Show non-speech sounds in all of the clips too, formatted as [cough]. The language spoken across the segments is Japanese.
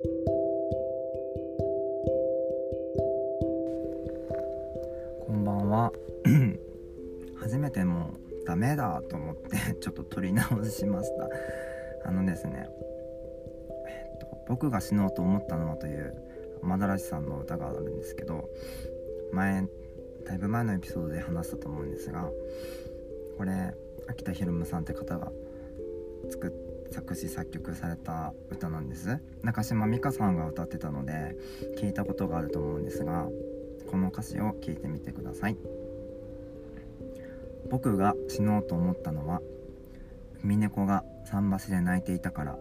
こんばんは。[clears throat] 初めてもうダメだと思って [laughs] ちょっと撮り直しました。あのですね、えっと、僕が死のうと思ったのはというマダラシさんの歌があるんですけど前だいぶ前のエピソードで話したと思うんですがこれ秋田ひろむさんって方が作作詞作曲された歌なんです。中島美嘉さんが歌ってたので聞いたことがあると思うんですがこの歌詞を聞いてみてください。僕が死のうと思ったのは海猫が桟橋で泣いていたから。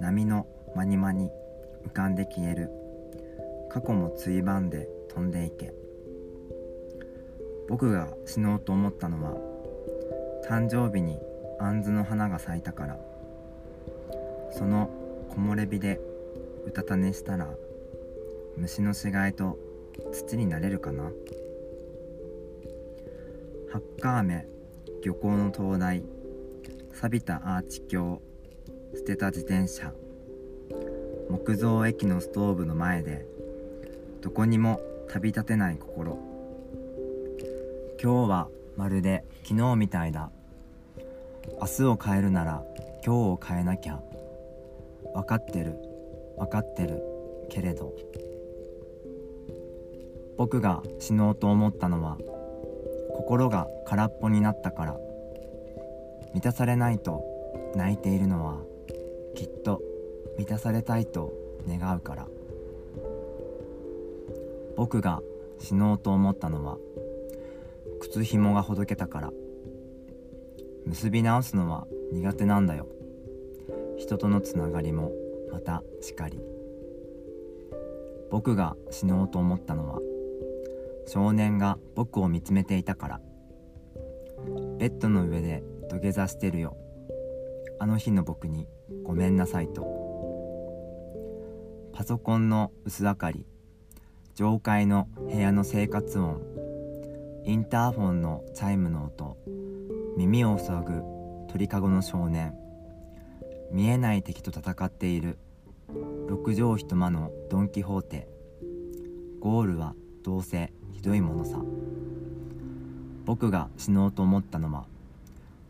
波のまにまに浮かんで消える。過去もついばんで飛んでいけ。僕が死のうと思ったのは誕生日に杏の花が咲いたから。その木漏れ日でうたた寝したら虫の死骸と土になれるかな。ハッカーメ漁港の灯台錆びたアーチ橋捨てた自転車木造駅のストーブの前でどこにも旅立てない心。今日はまるで昨日みたいだ。明日を変えるなら今日を変えなきゃ。分かってる。分かってる。けれど。僕が死のうと思ったのは心が空っぽになったから。満たされないと泣いているのはきっと満たされたいと願うから。僕が死のうと思ったのは靴ひもがほどけたから。結び直すのは苦手なんだよ。人とのつながりもまたしかり。僕が死のうと思ったのは少年が僕を見つめていたから。ベッドの上で土下座してるよ。あの日の僕にごめんなさいと。パソコンの薄明かり上階の部屋の生活音インターフォンのチャイムの音耳を塞ぐ鳥かごの少年。見えない敵と戦っている。六畳一間のドン・キホーテ。ゴールはどうせひどいものさ。僕が死のうと思ったのは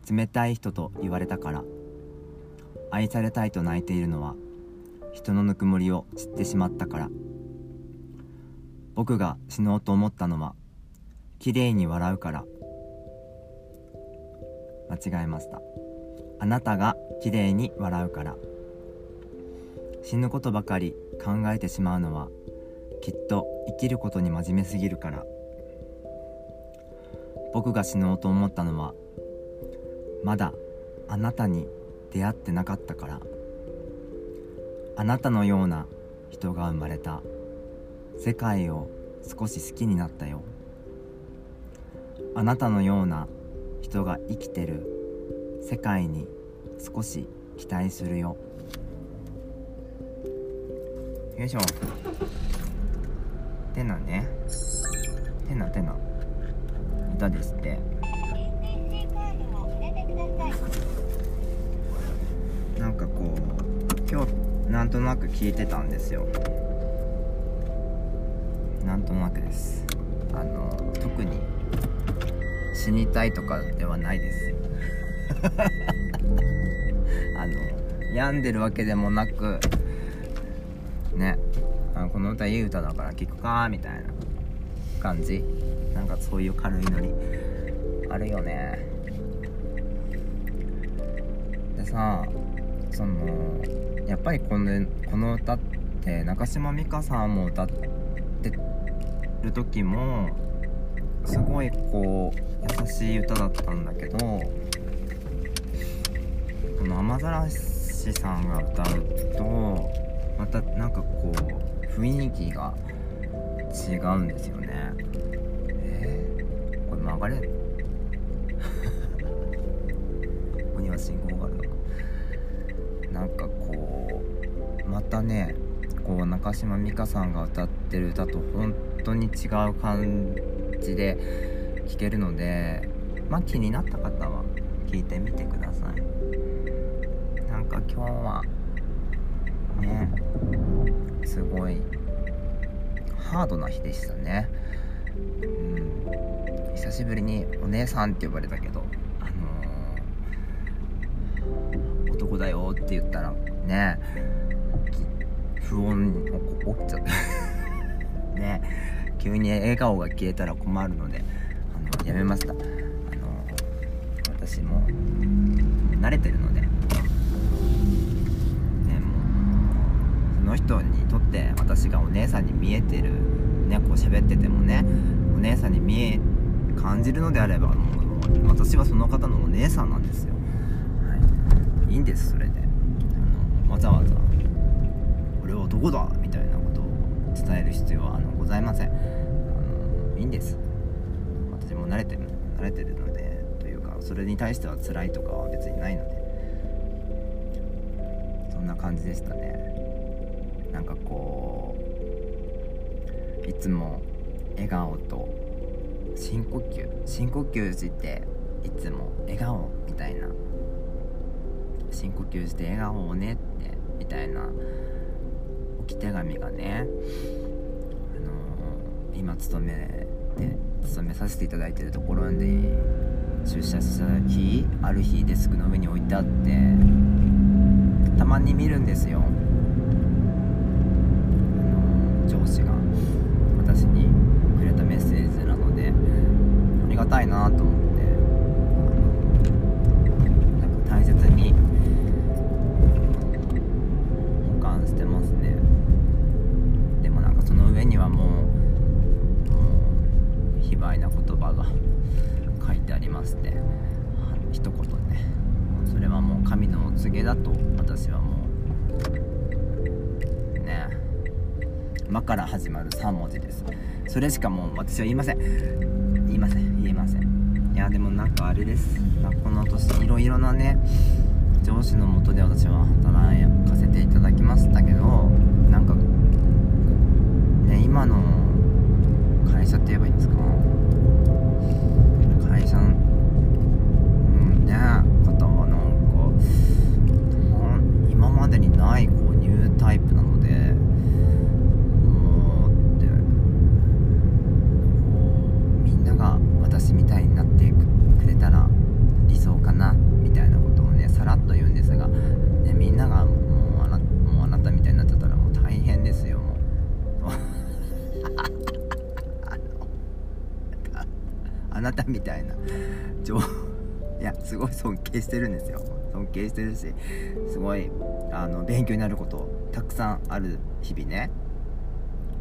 冷たい人と言われたから。愛されたいと泣いているのは人のぬくもりを知ってしまったから。僕が死のうと思ったのは綺麗に笑うから。間違えました。あなたが綺麗に笑うから。死ぬことばかり考えてしまうのはきっと生きることに真面目すぎるから。僕が死のうと思ったのはまだあなたに出会ってなかったから。あなたのような人が生まれた。世界を少し好きになったよ。あなたのような人が生きてる。世界に少し期待するよ。よいしょ。てなね。てなてな。歌ですって。なんかこう今日なんとなく聞いてたんですよ。なんとなくです。あの特に死にたいとかではないです。[laughs] あの病んでるわけでもなくねあこの歌いい歌だから聴くかみたいな感じ。なんかそういう軽いノリ。あるよね。でさそのやっぱりこのこの歌って中島美嘉さんも歌ってる時もすごいこう優しい歌だったんだけどこの雨ざらしさんが歌うとまたなんかこう雰囲気が違うんですよね。えー、これ曲がれ？ここには信号があるのか。なんかこうまたねこう中島美嘉さんが歌ってる歌と本当に違う感じ口で聞けるのでまあ気になった方は聞いてみてください。なんか今日はねすごいハードな日でしたね。うん。久しぶりにお姉さんって呼ばれたけどあのー、男だよって言ったらね不穏に起っちゃった。[laughs] ね。急に笑顔が消えたら困るのであのやめました。あの私も慣れてるので、ね、もうその人にとって私がお姉さんに見えてるねこう喋っててもねお姉さんに見え感じるのであればもう私はその方のお姉さんなんですよ、はい、いいんですそれで。あのわざわざ「俺は男だ!」みたいなことを伝える必要はあのございません。あのいいんです。私も慣れてる慣れてるのでというかそれに対しては辛いとかは別にないので。そんな感じでしたね。なんかこういつも笑顔と深呼吸。深呼吸していつも笑顔みたいな。深呼吸して笑顔をねってみたいな置き手紙がね、今勤めて勤めさせていただいてるところに出社した日ある日デスクの上に置いてあってたまに見るんですよ、上司が私にくれたメッセージなのでありがたいなと思って。もう神のお告げだと私はもう。ね。今から始まる3文字です。それしかもう私は言いません。言いません。言えません。いやでもなんかあれです。この年いろいろなね上司のもとで私は働かせていただきましたけどなんかね今の会社って言えばいいんですか？までにないこうニュータイプなのでもうってこうみんなが私みたいになってくれたら理想かなみたいなことをねさらっと言うんですが、ね、みんながもうあなもうあなたみたいになってたらもう大変ですよもう。[laughs] あなたみたいな上いやすごい尊敬してるんですよ尊敬してるしすごいあの勉強になることたくさんある日々ね。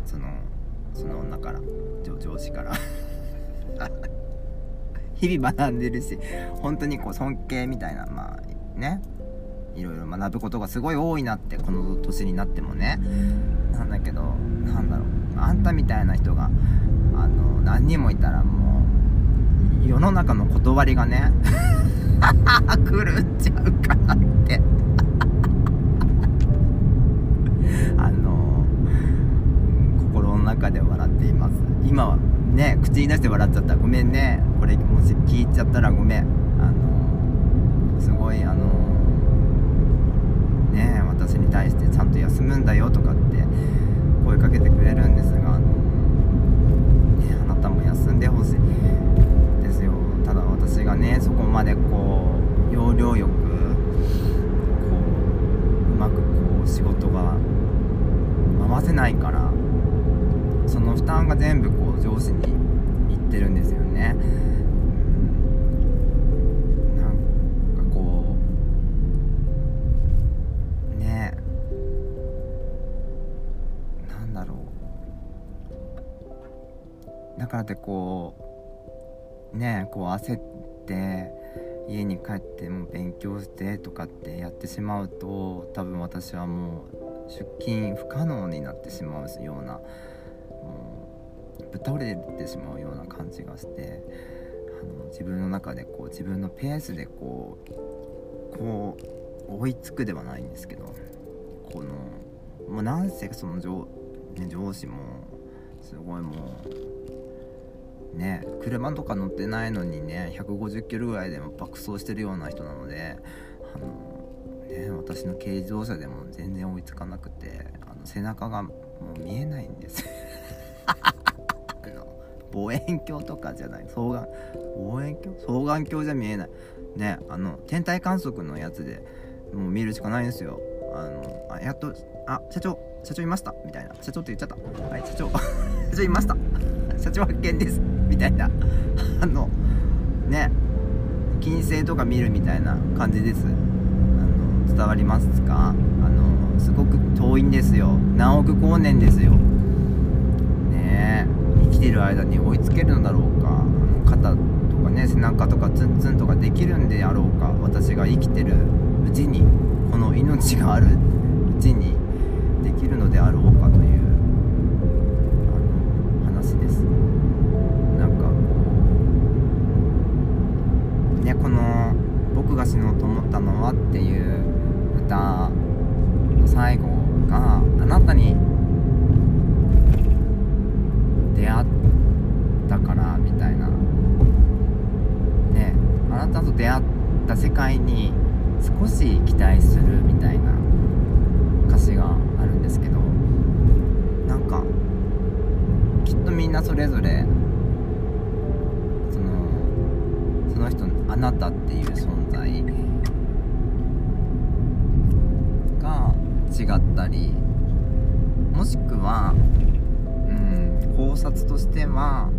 そのその女から上上司から。[laughs] 日々学んでるし本当にこう尊敬みたいなまあね。いろいろ学ぶことがすごい多いなってこの年になってもね。なんだけどなんだろう。あんたみたいな人があの何人もいたらもう世の中の断りがね。[laughs] 狂っちゃうからって。[laughs] あの心の中で笑っています。今はね口に出して笑っちゃった。ごめんね。これもし聞いちゃったらごめん。うだからってこうねこう焦って家に帰っても勉強してとかってやってしまうと多分私はもう出勤不可能になってしまうようなもうぶっ倒れてしまうような感じがしてあの自分の中でこう自分のペースでこうこう追いつくではないんですけどこのもうなんせその上,、ね、上司もすごいもうね車とか乗ってないのにね150キロぐらいでも爆走してるような人なのであの、ね、私の軽自動車でも全然追いつかなくてあの背中がもう見えないんです。[laughs] あの望遠鏡とかじゃない。双眼望遠鏡？双眼鏡じゃ見えない。ねあの天体観測のやつでもう見るしかないんですよ。あのあやっとあ社長。社長いました。みたいな。社長って言っちゃった。はい社長。[laughs] 社長いました。社長発見です。みたいな。あのね。金星とか見るみたいな感じです。あの伝わりますか？あのすごく遠いんですよ。何億光年ですよ。ね。生きてる間に追いつけるのだろうか？あの肩とかね背中とかツンツンとかできるんであろうか？私が生きてるうちにこの命があるうちにきるのであろうかという話です。なんかこうねこの「僕が死のうと思ったのは」っていう歌の最後があなたに出会ったからみたいな。ねあなたと出会った世界に少し期待するみたいな。歌詞があるんですけどなんかきっとみんなそれぞれそのその人あなたっていう存在が違ったりもしくはうん考察としては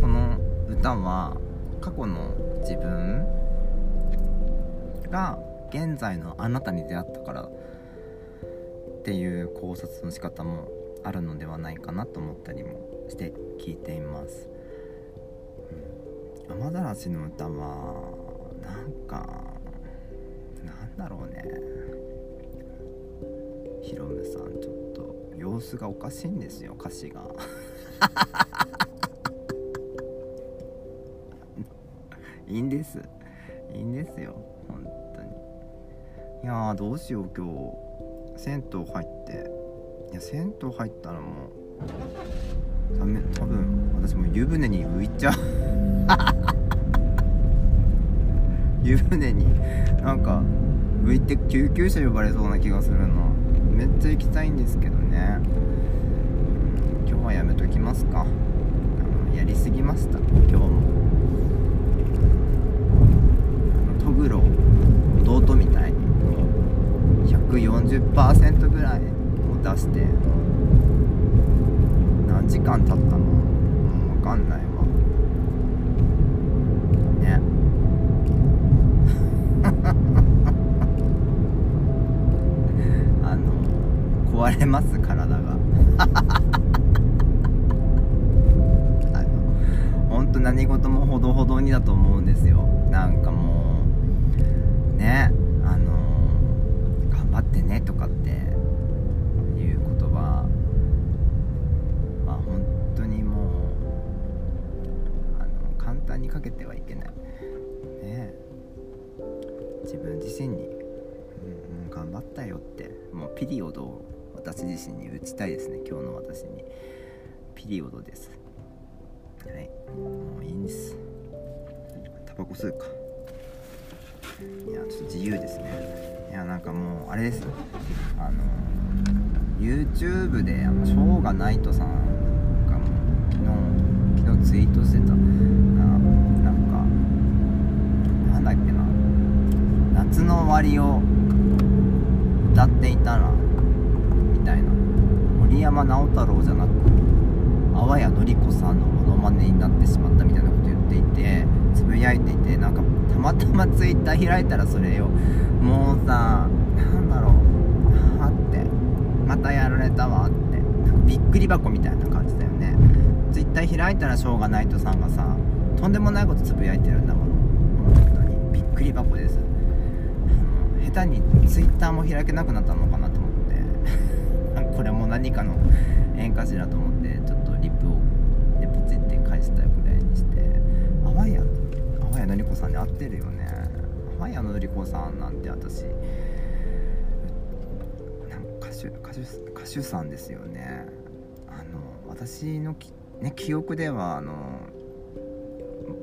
この歌は過去の自分が現在のあなたに出会ったからっていう考察の仕方もあるのではないかなと思ったりもして聞いています、うん、雨ざらしの歌はなんかなんだろうね。ヒロムさんちょっと様子がおかしいんですよ歌詞が。[laughs] いいんです。いいんですよ。いやーどうしよう今日。銭湯入って。いや銭湯入ったらもうダメ。多分私もう湯船に浮いちゃう。[laughs] 湯船になんか浮いて救急車呼ばれそうな気がするなめっちゃ行きたいんですけどね。今日はやめときますか。やりすぎました。自分自身に、うん、頑張ったよってもうピリオドを私自身に打ちたいですね。今日の私に。ピリオドです。はい。もういいんです。タバコ吸うか。いやちょっと自由ですね。いやなんかもうあれです。あの YouTube であのショーガナイトさんがもう昨日昨日ツイートしてたななんかなんだっけな夏の終わりを歌っていたらみたいな森山直太朗じゃなく淡谷のり子さんのモノマネになってしまったみたいなこと言っていてつぶやいていてなんかたまたまツイッター開いたらそれよもうさなんだろうあってまたやられたわってなんかびっくり箱みたいな感じだよね。ツイッター開いたらしょうがないとさんがさとんでもないことつぶやいてるんだもの本当にびっくり箱です。下手にツイッターも開けなくなったのかなと思って。[laughs] これも何かの縁かしらと思ってちょっとリップを、ね、ポチって返したぐらいにして。淡谷淡谷のり子さんに合ってるよね。淡谷のり子さんなんて私なんか歌手歌手歌手さんですよね。あの私のき、ね、記憶ではあの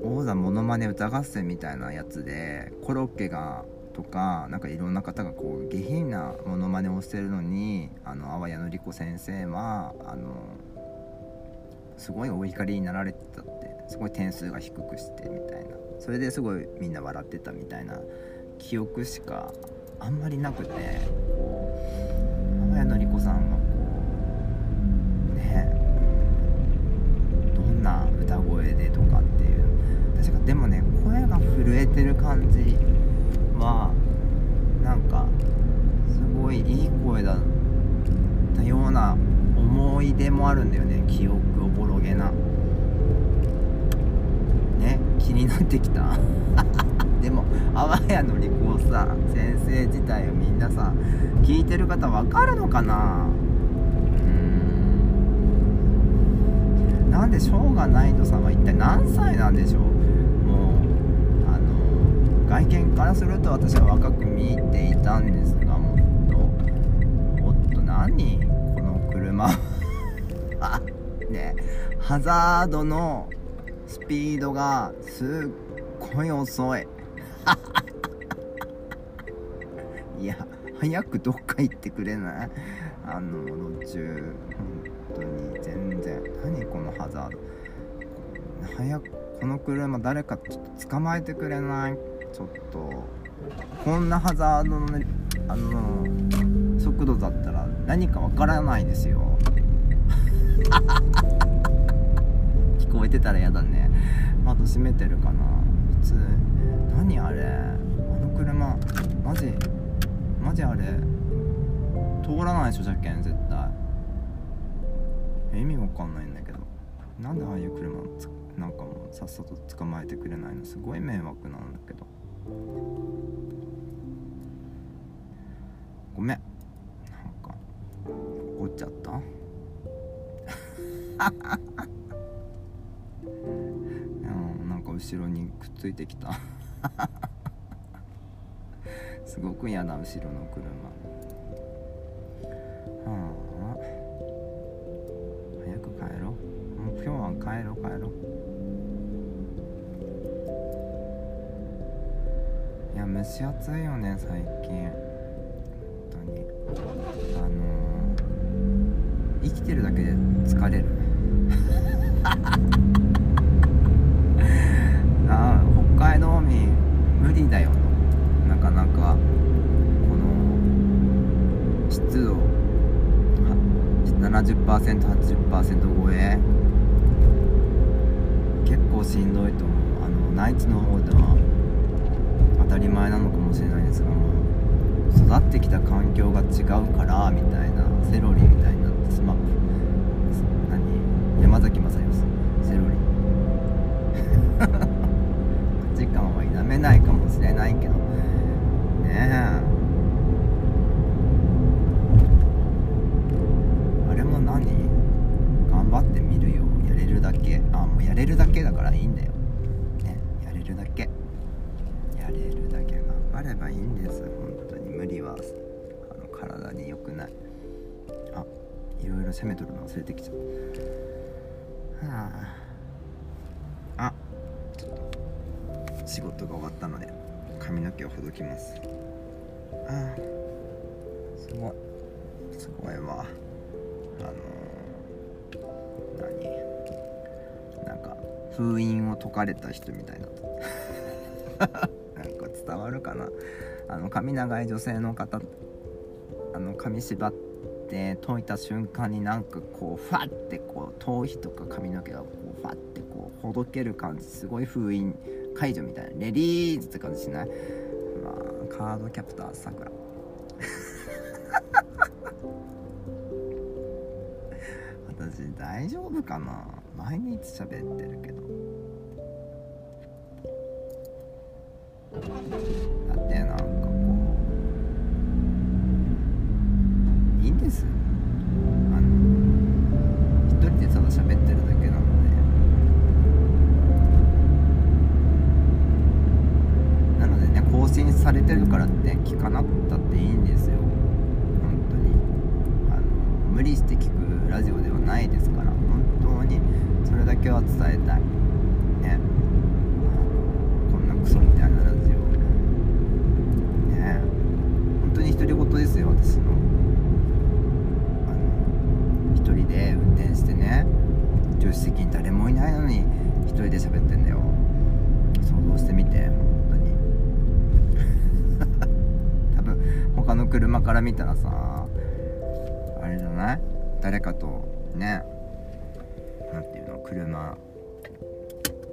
王座モノマネ歌合戦みたいなやつでコロッケがとかなんかいろんな方がこう下品なモノマネをしてるのにあの淡谷のり子先生はあのすごいお怒りになられてたってすごい点数が低くしてみたいな。それですごいみんな笑ってたみたいな記憶しかあんまりなくてこう天谷のり子さんがこうねどんな歌声でとかっていう。確かでもね声が震えてる感じはなんかすごいいい声だったような思い出もあるんだよね。記憶おぼろげな。ね？気になってきた。[laughs] でも淡谷のり子さ先生自体をみんなさ聞いてる方わかるのかな？うん。なんでしょうがないとさ一体何歳なんでしょう？外見からすると私は若く見ていたんですがもっともっと何この車あねハザードのスピードがすっごい遅い。[laughs] いや早くどっか行ってくれない？あの路中本当に全然。何このハザード。早くこの車誰かちょっと捕まえてくれない？ちょっとこんなハザードのあの速度だったら何かわからないですよ。[laughs] 聞こえてたら嫌だね。窓閉めてるかな。普通何あれ？あの車マジマジあれ？通らないでしょ車検絶対。意味わかんないんだけど。なんでああいう車なんかもさっさと捕まえてくれないの？すごい迷惑なんだけど。ごめん。なんか怒っちゃった？[laughs] うんなんか後ろにくっついてきた。[laughs] すごく嫌な後ろの車。はあ。早く帰ろう。もう今日は帰ろう帰ろ。う蒸し暑いよね最近。本当に。あのー、生きてるだけで疲れる。[laughs] あ北海道民無理だよなかなかこの湿度 70%80% 超え。結構しんどいと思う。あの内地の方ではたり前なのかもしれないですが育ってきた環境が違うからみたいなセロリみたいになってスマップ何？山崎まさんセロリ。価値観は否めないかもしれないけど。ねえ。攻めとるの忘れてきちゃった。はあ。あ。ちょっと仕事が終わったので髪の毛をほどきます。ああ。すごい。すごいわ。あのー、何？なんか封印を解かれた人みたいな [laughs] なんか伝わるかな？あの髪長い女性の方あの髪縛って解いた瞬間になんかこうファってこう頭皮とか髪の毛がこうファってこうほどける感じすごい封印解除みたいなレディーズって感じしない？まあカードキャプターさくら私大丈夫かな？毎日喋ってるけど。れ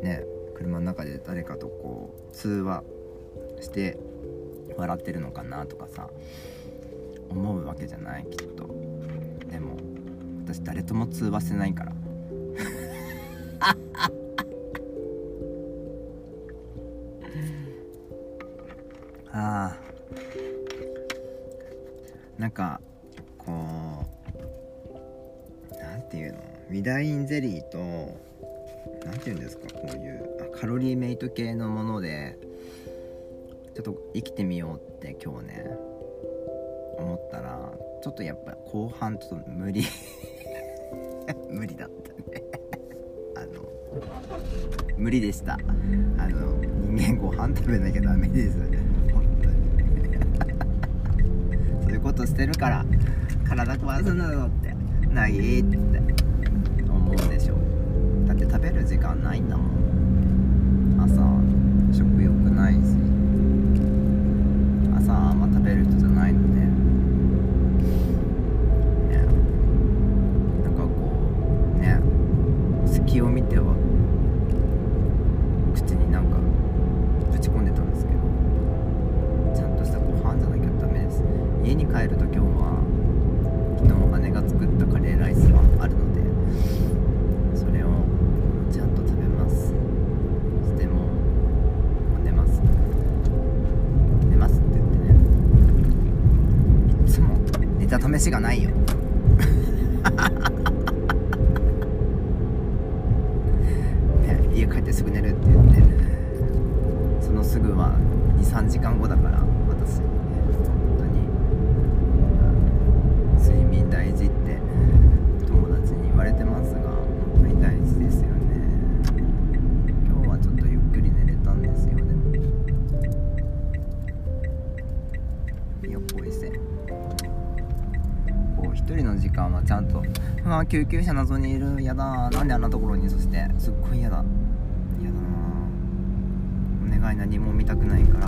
ね車の中で誰かとこう通話して笑ってるのかなとかさ思うわけじゃないきっと。でも私誰とも通話してないから。[laughs] ああ。なんかこうなんていうの？ウィダインゼリーとていうんですか？こういうカロリーメイト系のものでちょっと生きてみようって今日ね思ったらちょっとやっぱ後半ちょっと無理。[laughs] 無理だったね。[laughs] あの無理でした。あの人間ご飯食べなきゃダメです本当に。[laughs] そういうことしてるから体壊すんだぞって。ないって。ないんだもん。がないよ。[laughs] ね、家帰ってすぐ寝るって言ってそのすぐは23時間後だから。救急車謎にいるやだ。なんであんなところにそして。すっごい嫌だ。嫌だな。お願い何も見たくないから。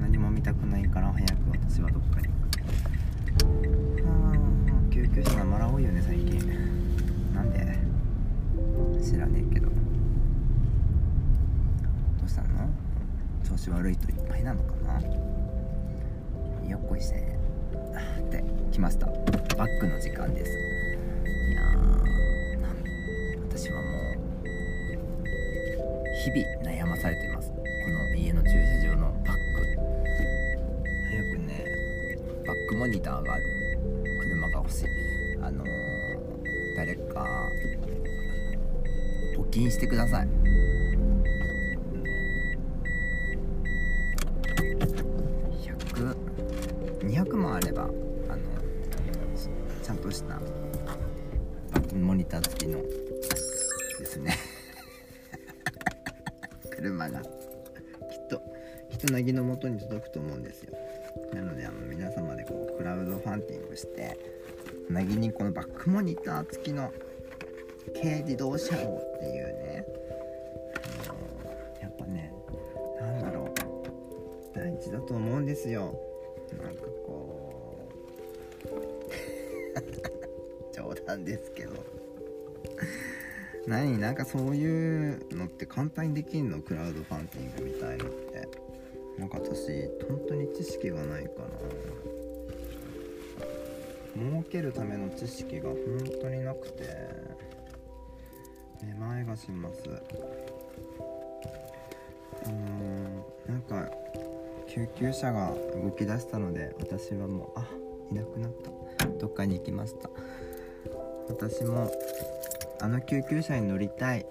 何も見たくないから早く私はどっかに。あー救急車がまら多いよね最近。なんで？知らねえけど。どうしたの？調子悪いといっぱいなのかな？よっこいせで来ました。バックの時間ですいやー私はもう日々悩まされています。この家の駐車場のバック。早くねバックモニターがある車が欲しい。あのー、誰か募金してください。人なぎの元に届くと思うんですよ。なのであの皆様でこうクラウドファンティングしてなぎにこのバックモニター付きの軽自動車号っていうねやっぱねなんだろう大事だと思うんですよ。なんかこう [laughs] 冗談ですけど。何？なんかそういうのって簡単にできんの？クラウドファンティングみたいのって。なんか私本当に知識がないかな儲けるための知識が本当になくてめまいがします。あのー、なんか救急車が動き出したので私はもうあいなくなった。どっかに行きました。私もあの救急車に乗りたい。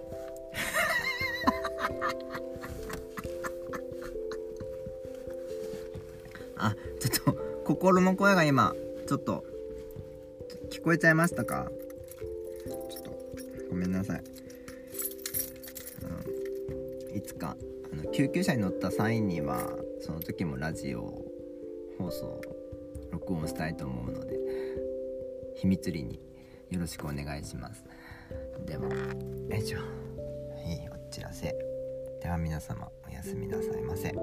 あちょっと心の声が今ちょっと聞こえちゃいましたか？ちょっとごめんなさい、うん、いつかあの救急車に乗った際にはその時もラジオ放送録音したいと思うので秘密裏によろしくお願いします。ではよいしょいいお知らせ。では皆様おやすみなさいませ。